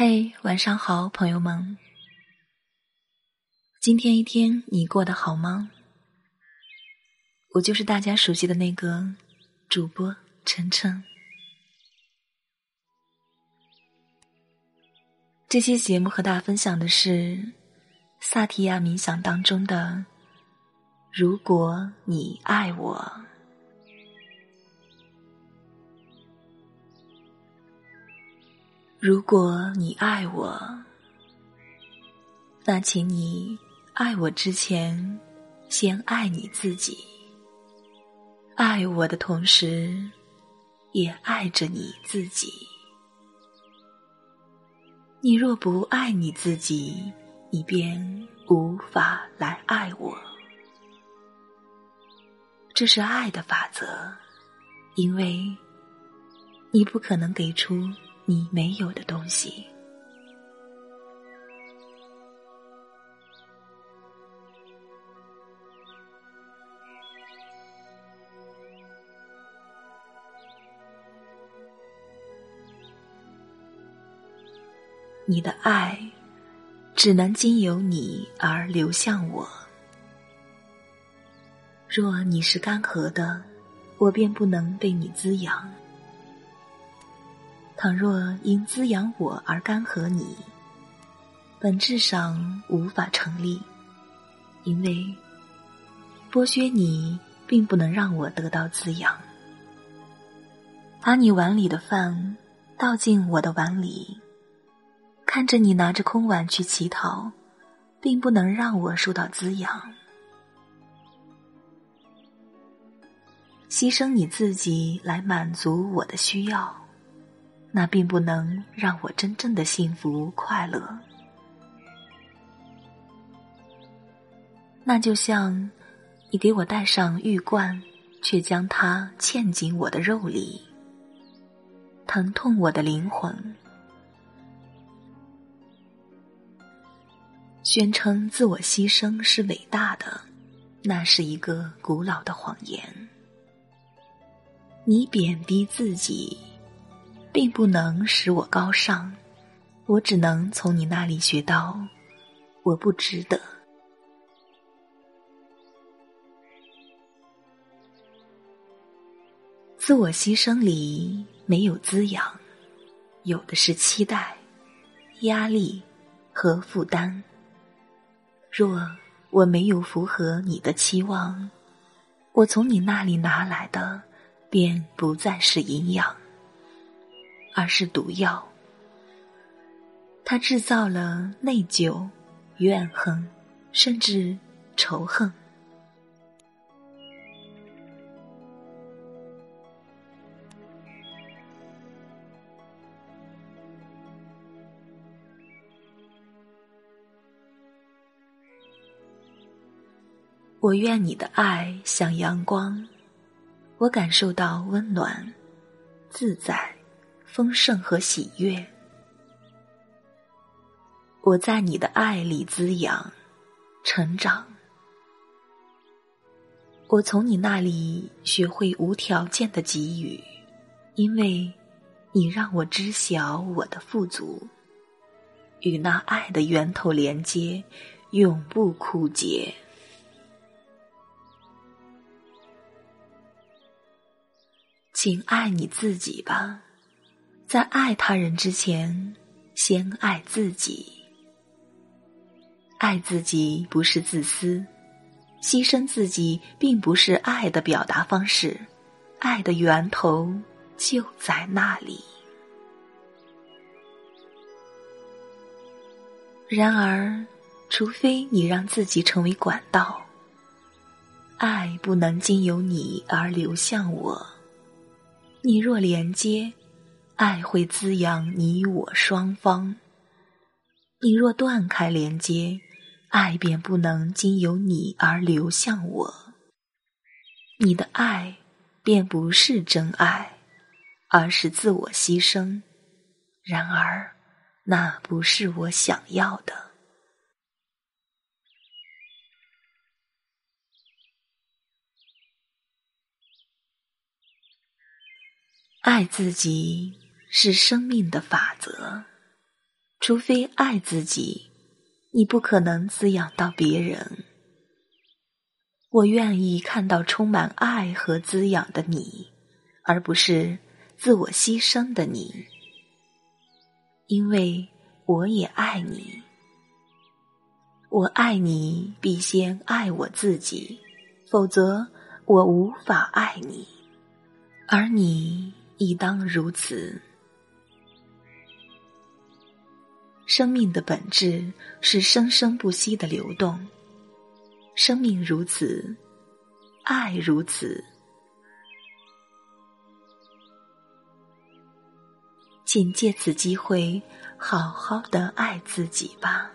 嘿，晚上好，朋友们。今天一天你过得好吗？我就是大家熟悉的那个主播晨晨。这期节目和大家分享的是萨提亚冥想当中的“如果你爱我”。如果你爱我，那请你爱我之前，先爱你自己。爱我的同时，也爱着你自己。你若不爱你自己，你便无法来爱我。这是爱的法则，因为你不可能给出。你没有的东西，你的爱只能经由你而流向我。若你是干涸的，我便不能被你滋养。倘若因滋养我而干涸你，本质上无法成立，因为剥削你并不能让我得到滋养。把你碗里的饭倒进我的碗里，看着你拿着空碗去乞讨，并不能让我受到滋养。牺牲你自己来满足我的需要。那并不能让我真正的幸福快乐。那就像你给我戴上玉冠，却将它嵌进我的肉里，疼痛我的灵魂。宣称自我牺牲是伟大的，那是一个古老的谎言。你贬低自己。并不能使我高尚，我只能从你那里学到，我不值得。自我牺牲里没有滋养，有的是期待、压力和负担。若我没有符合你的期望，我从你那里拿来的便不再是营养。而是毒药，它制造了内疚、怨恨，甚至仇恨。我愿你的爱像阳光，我感受到温暖、自在。丰盛和喜悦，我在你的爱里滋养、成长。我从你那里学会无条件的给予，因为你让我知晓我的富足，与那爱的源头连接，永不枯竭。请爱你自己吧。在爱他人之前，先爱自己。爱自己不是自私，牺牲自己并不是爱的表达方式，爱的源头就在那里。然而，除非你让自己成为管道，爱不能经由你而流向我。你若连接。爱会滋养你我双方。你若断开连接，爱便不能经由你而流向我。你的爱便不是真爱，而是自我牺牲。然而，那不是我想要的。爱自己。是生命的法则。除非爱自己，你不可能滋养到别人。我愿意看到充满爱和滋养的你，而不是自我牺牲的你，因为我也爱你。我爱你，必先爱我自己，否则我无法爱你，而你亦当如此。生命的本质是生生不息的流动。生命如此，爱如此，请借此机会好好的爱自己吧。